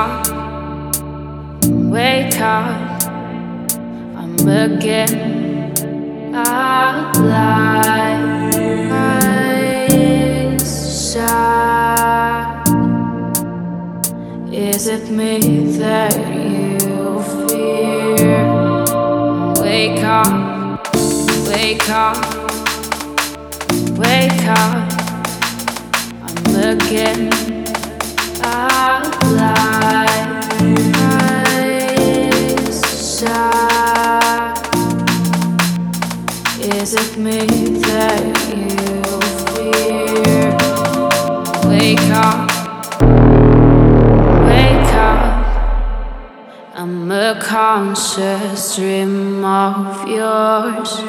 Wake up, wake up. I'm again alive. Eyes. Is it me that you fear? Wake up, wake up, wake up. I'm again alive. Me that you fear? Wake up, wake up. I'm a conscious dream of yours.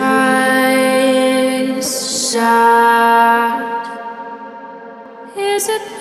Eyes shut. Is it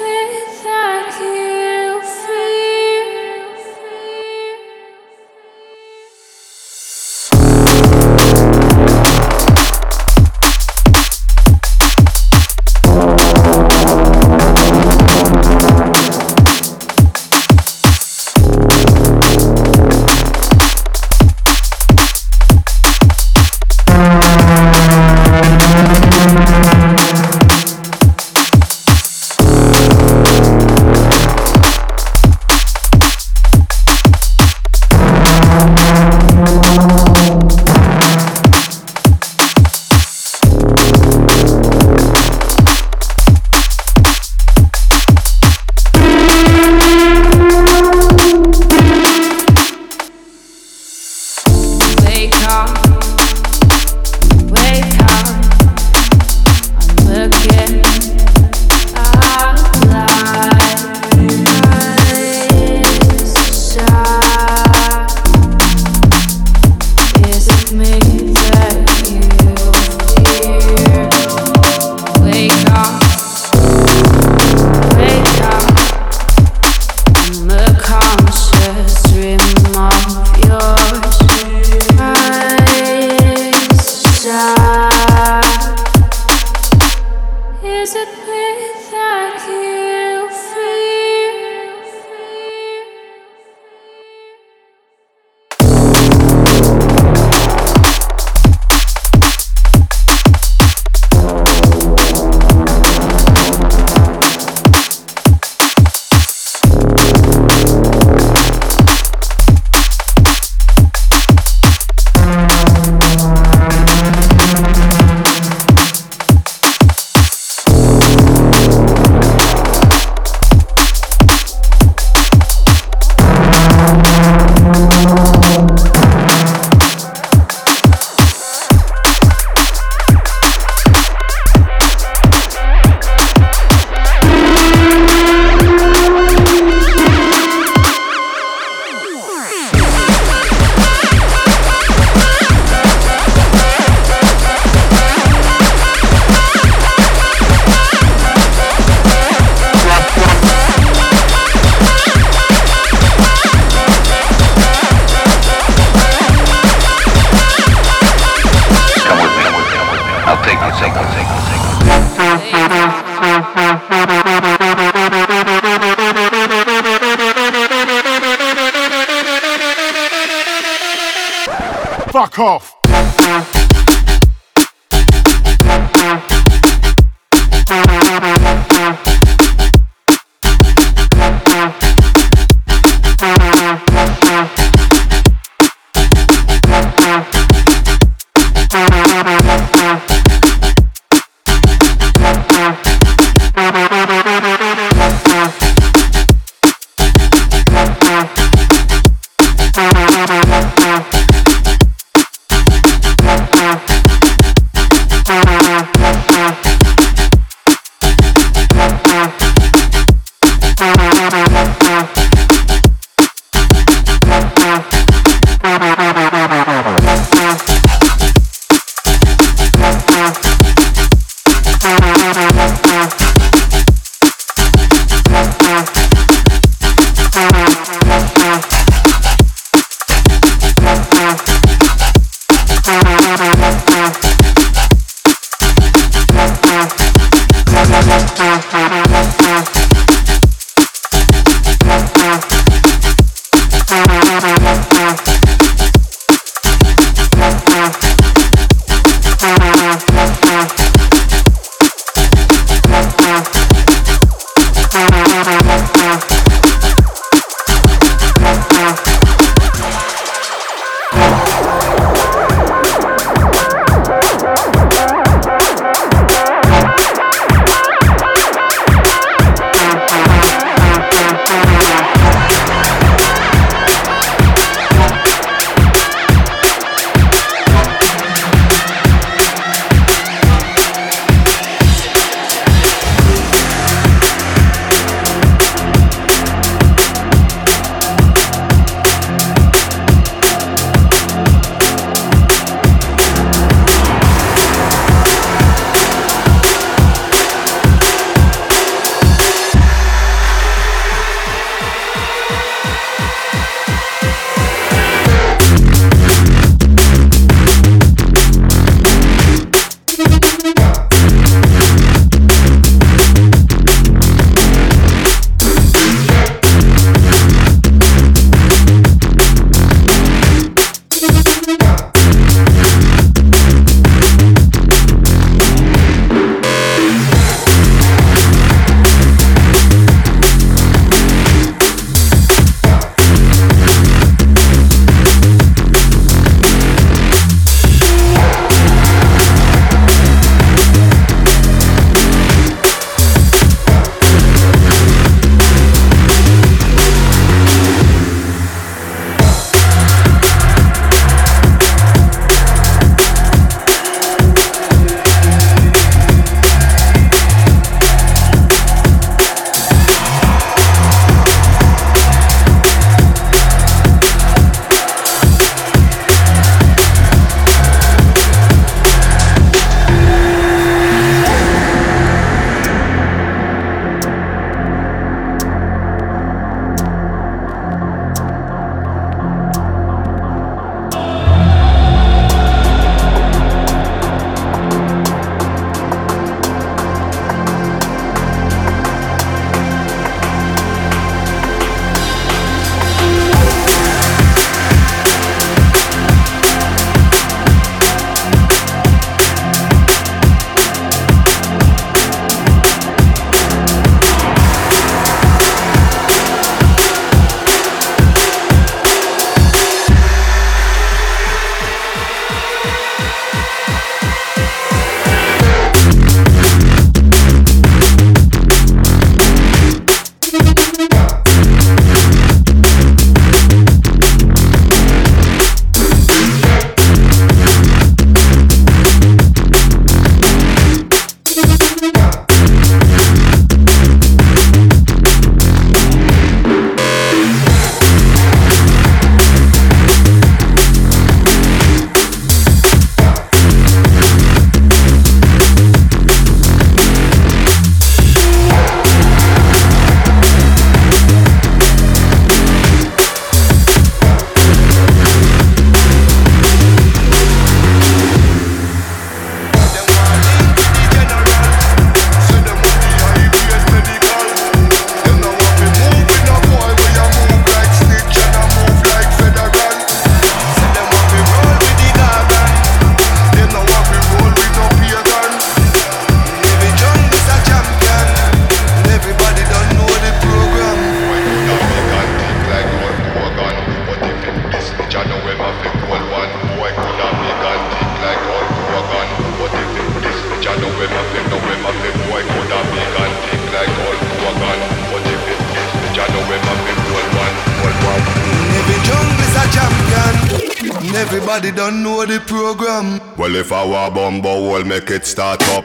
bumbo, we'll make it start up.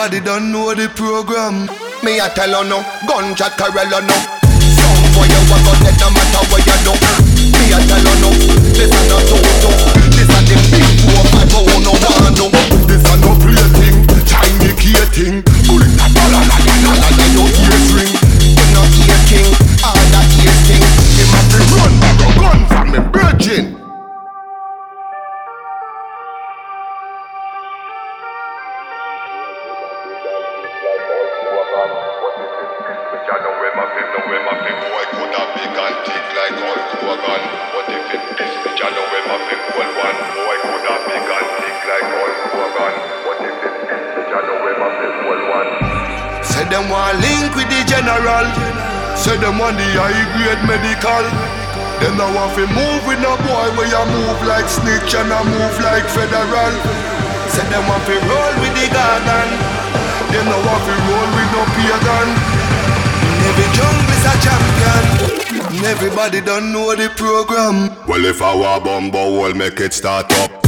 Everybody don't know the program. Me a tell you no, gunshot Corella no. Some boy you walk out dead no matter what you do. Me a tell you no, this a no toto. This a the big four five oh no one no. This a no plaything, tiny key thing. Bullet a dollar la la Say them want the high grade medical. Them no want fi move with no boy where you move like snitch and I move like federal. Say them want fi roll with the garden. Them no want fi roll with no pagan. In every jungle is a champion. And everybody don't know the program. Well, if I were bumbo, we'll make it start up.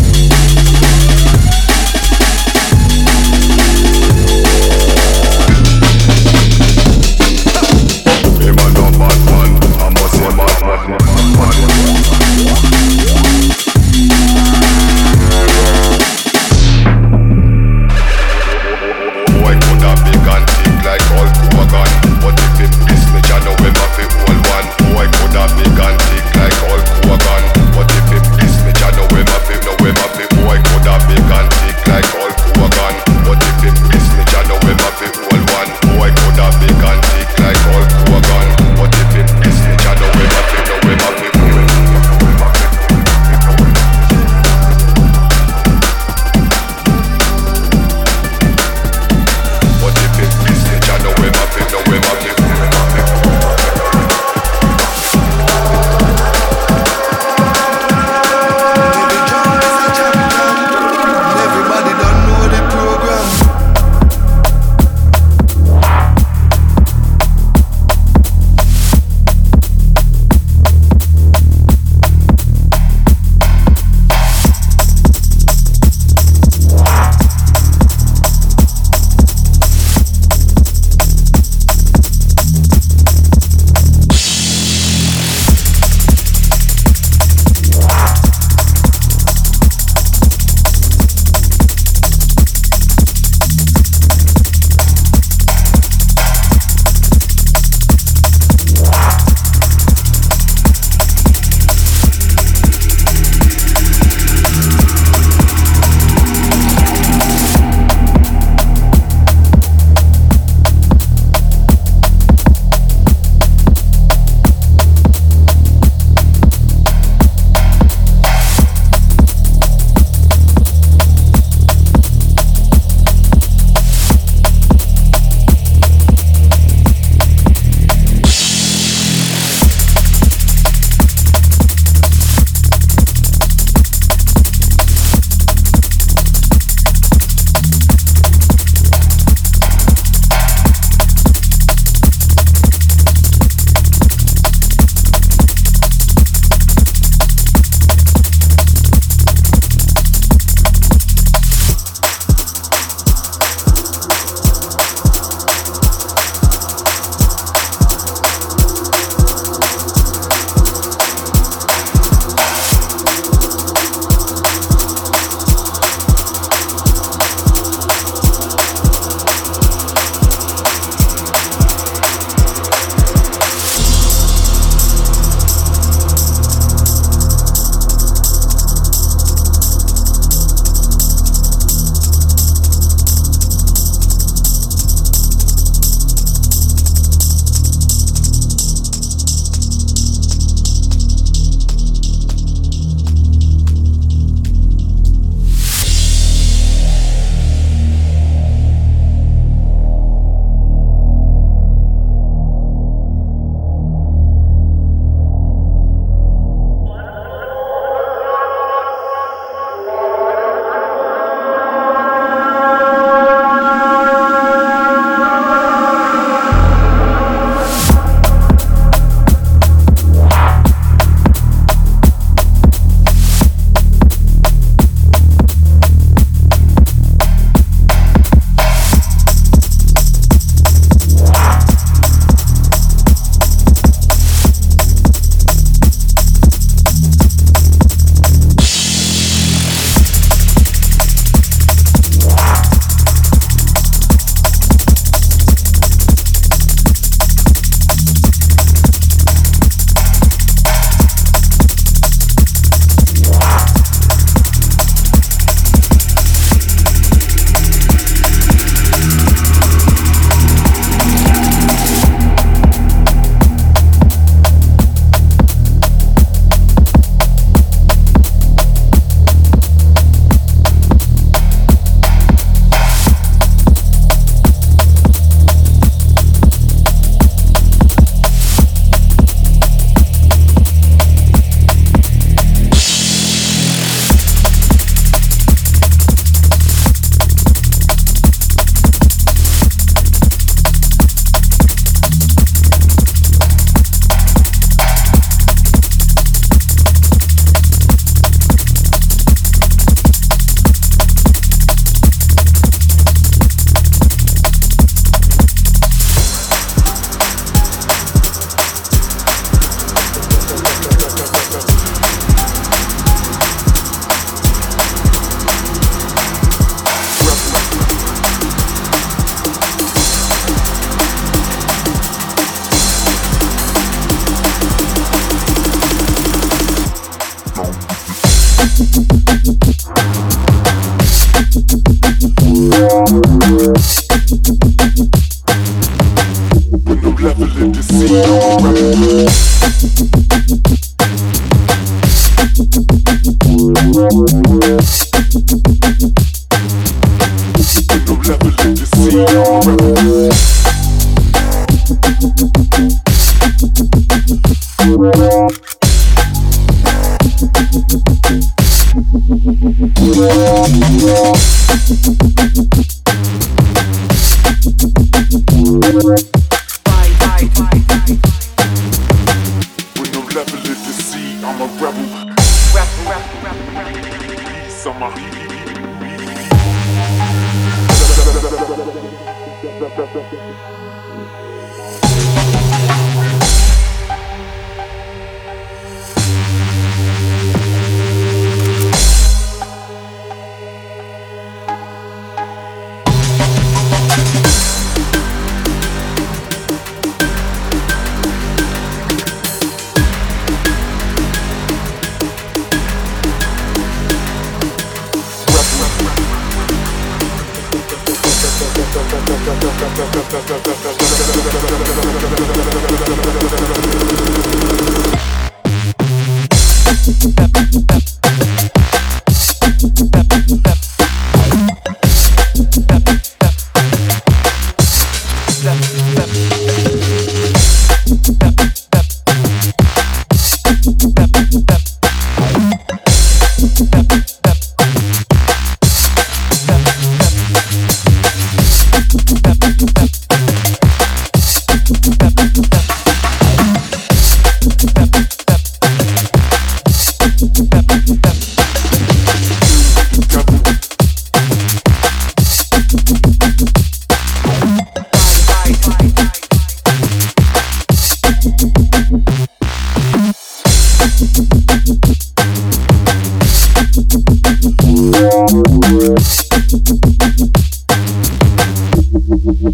Well,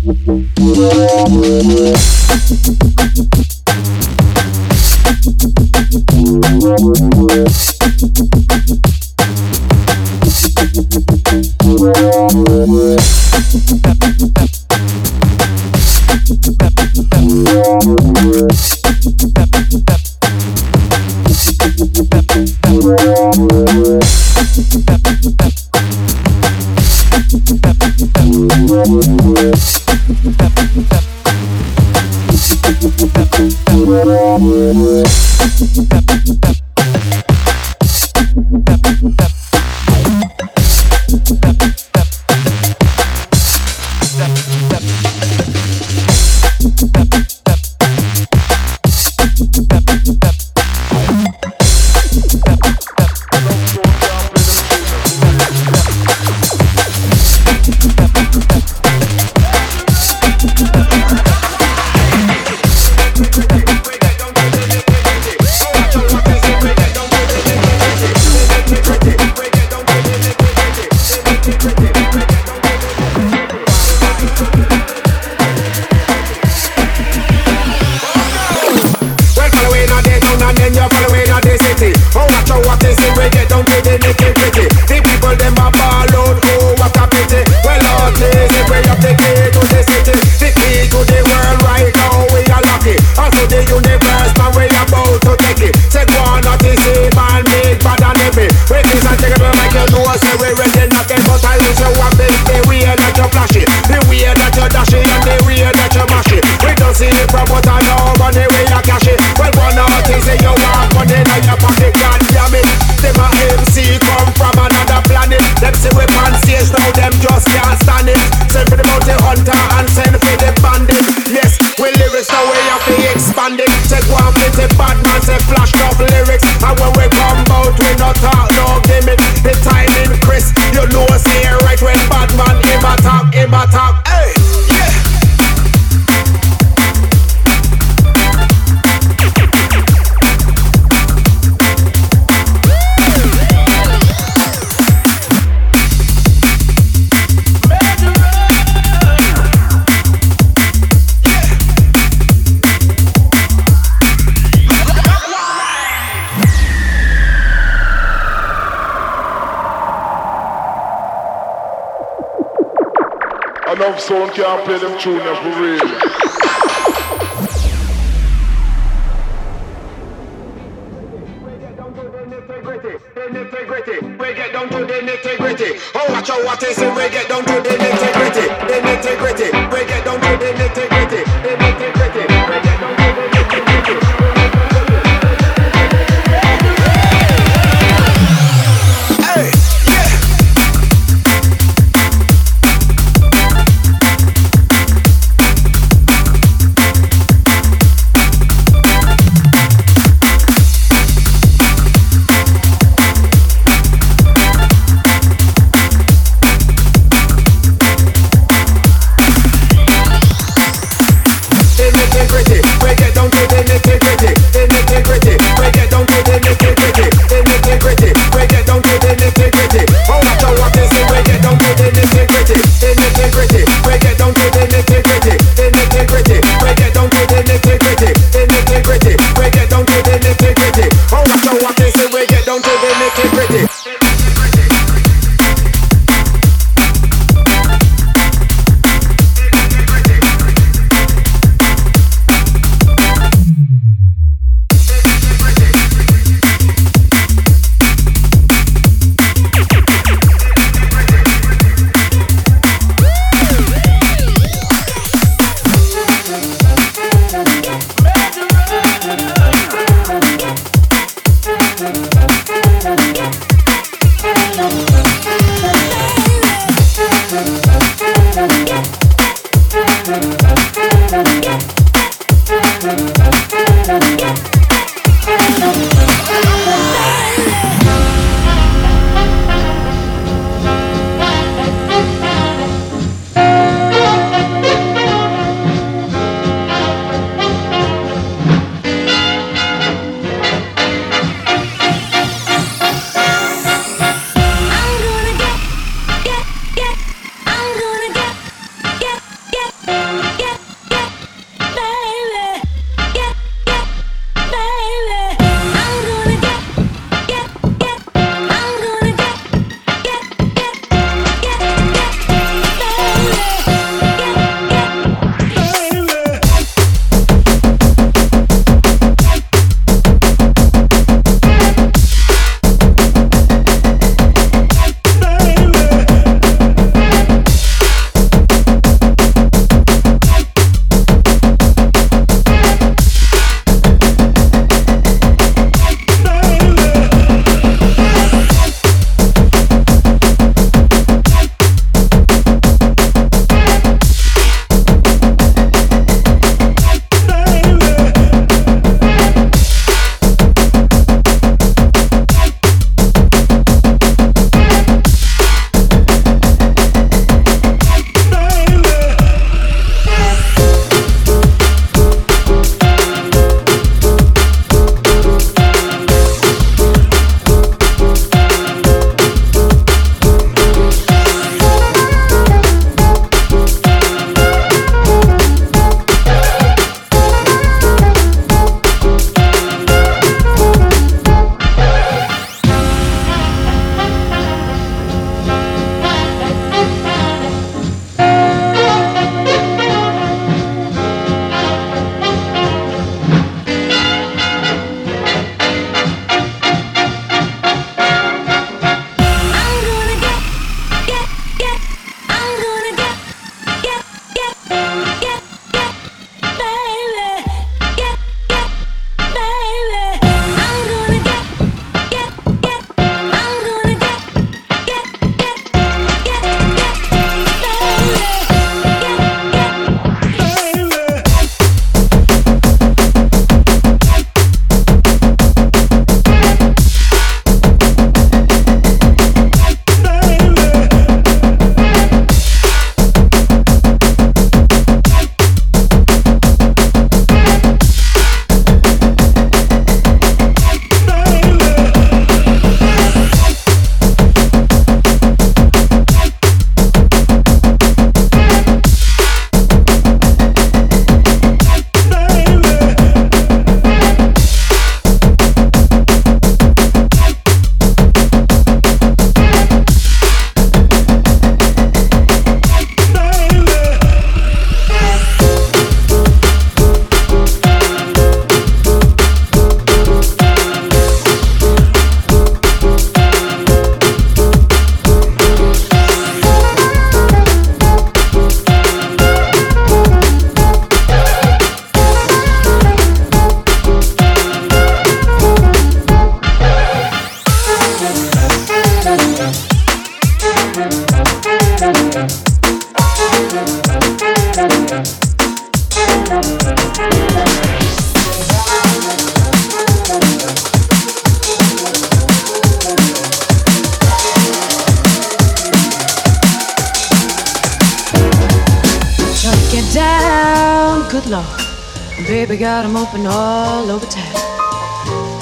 can't play them tune for real.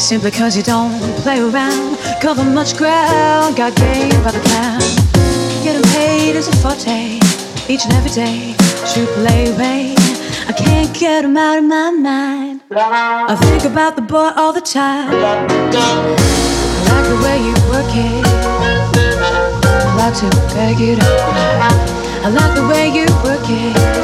Simply cause you don't play around. Cover much ground, got game by the pound. Getting paid is a forte, each and every day. Should play away, I can't get him out of my mind. I think about the boy all the time. I like the way you work it. I like to beg it up. I like the way you work it.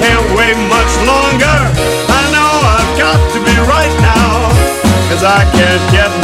can't wait much longer. I know I've got to be right now, cause I can't get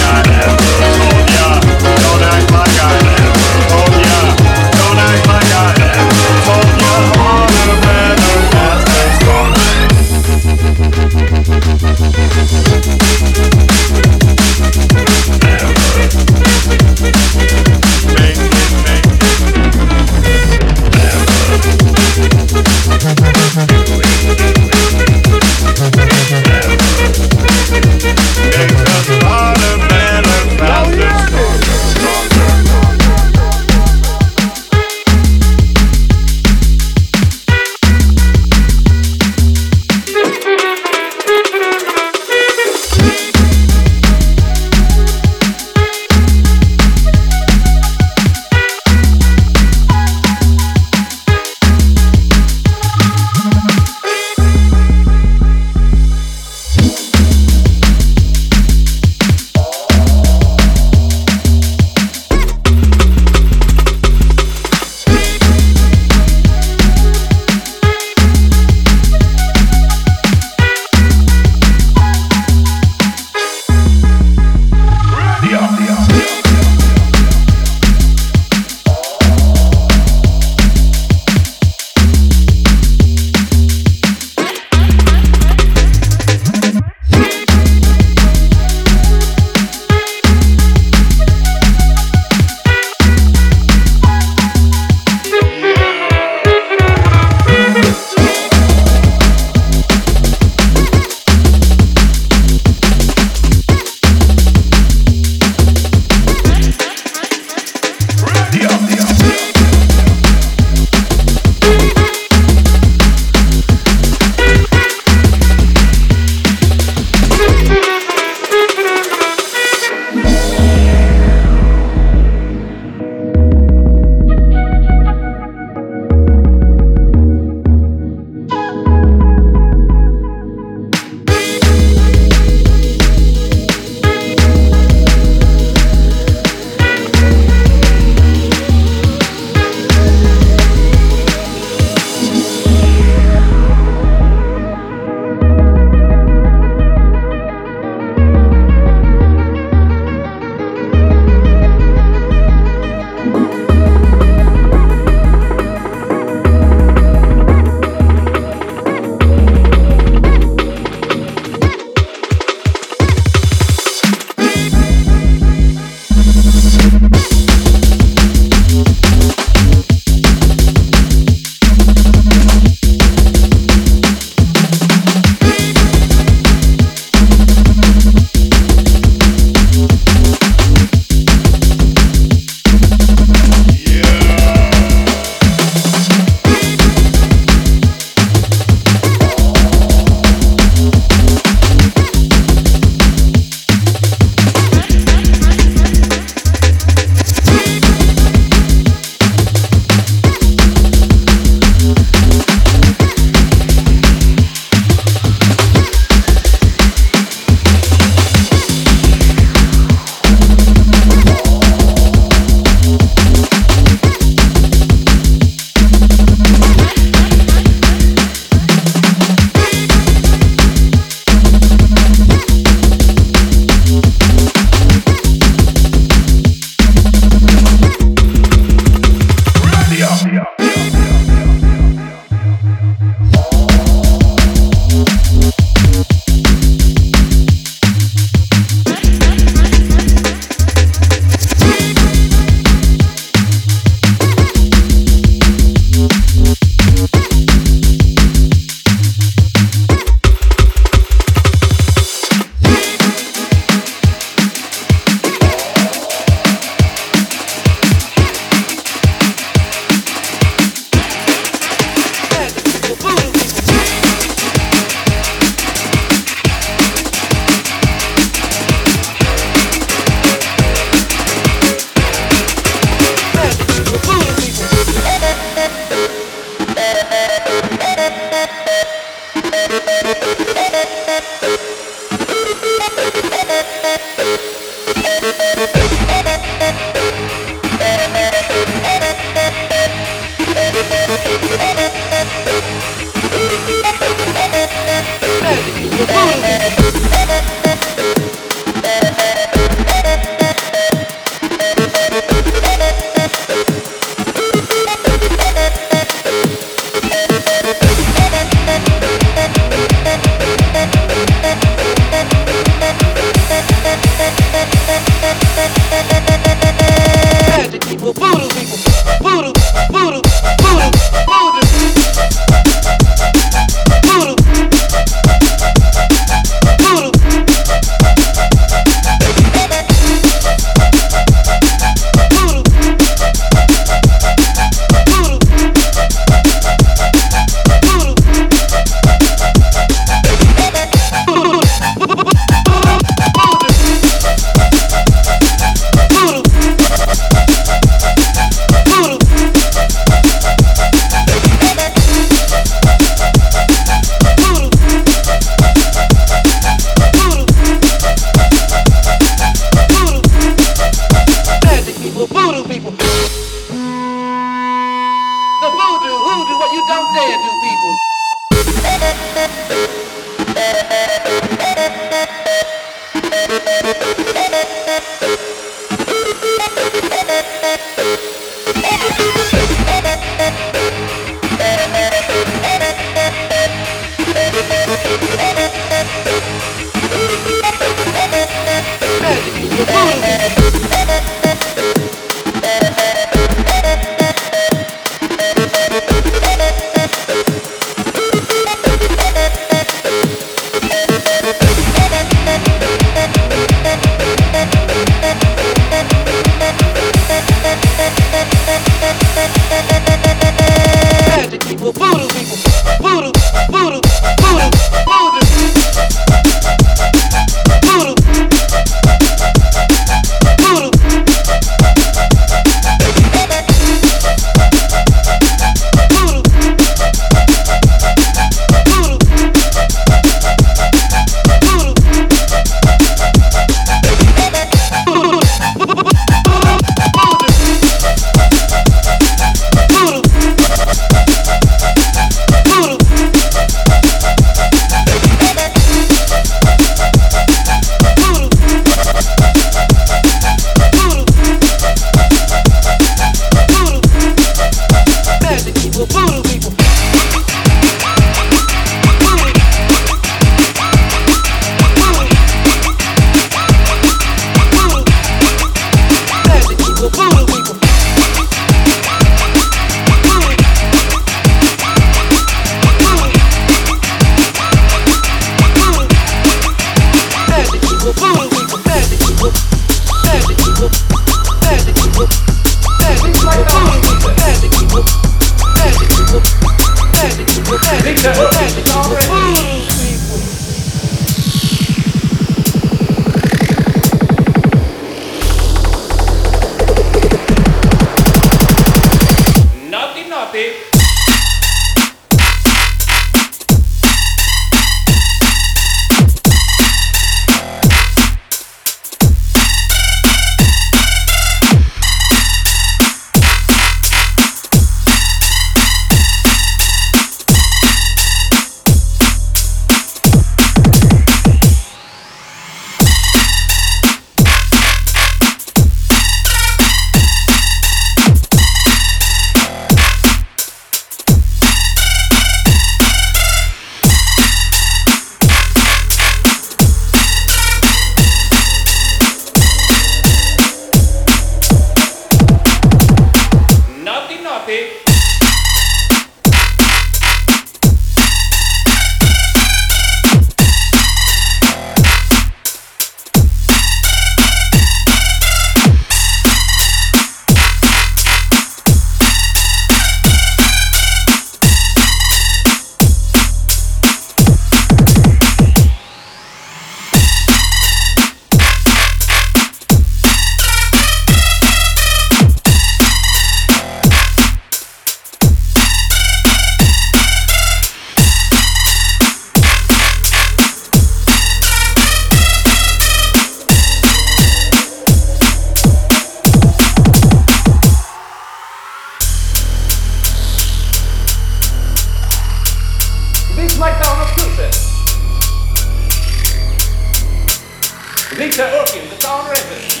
Lita Urkin, the town resident.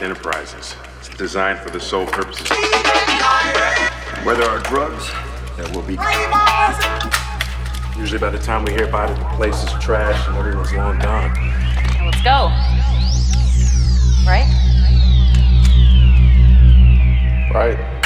Highly organized enterprises designed for the sole purposes. Where there are drugs, there will be. Usually, by the time we hear about it, the place is trashed and everyone's long gone. Let's go. Right? Right.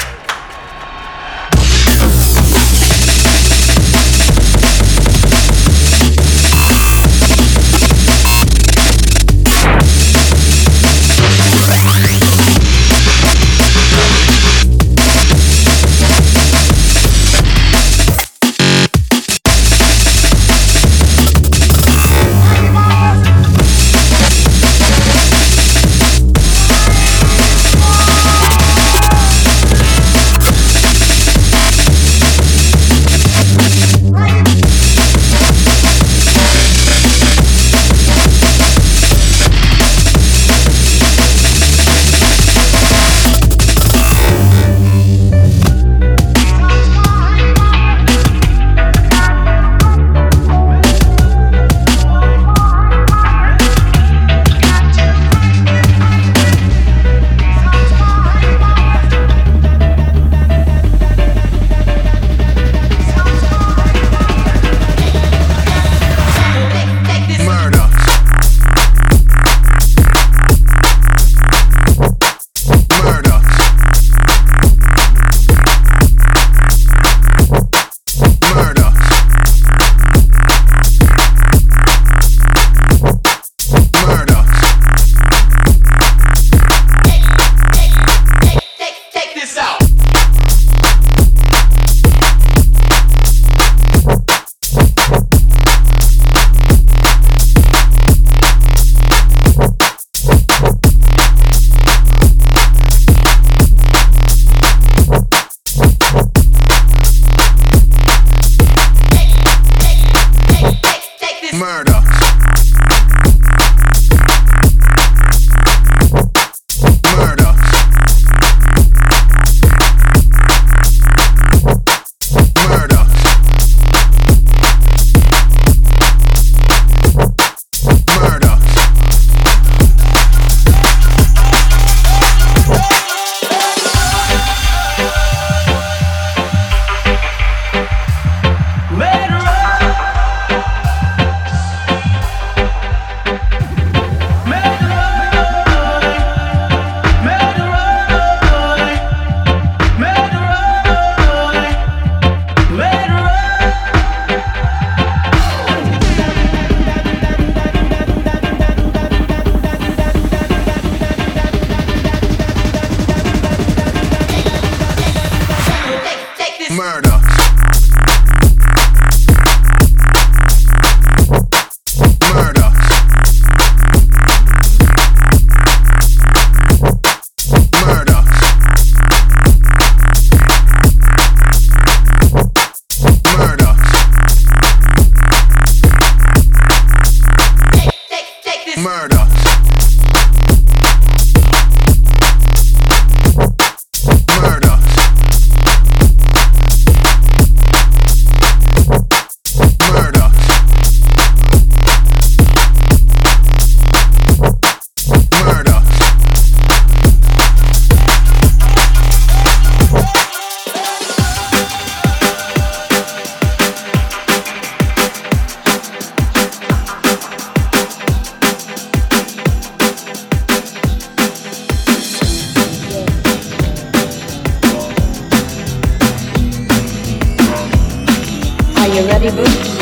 Say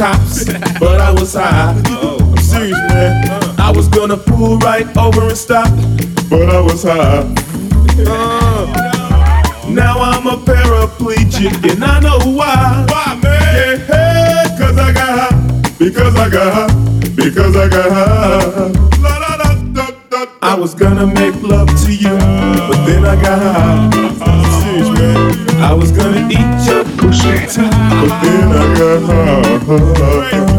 but I was high. I'm serious, man. I was gonna pull right over and stop, but I was high. Uh, now I'm a paraplegic, and I know why. Why, man? Yeah, hey, cause I got high, because I got high, because I got high. I was gonna make love to you, but then I got high. in a girl.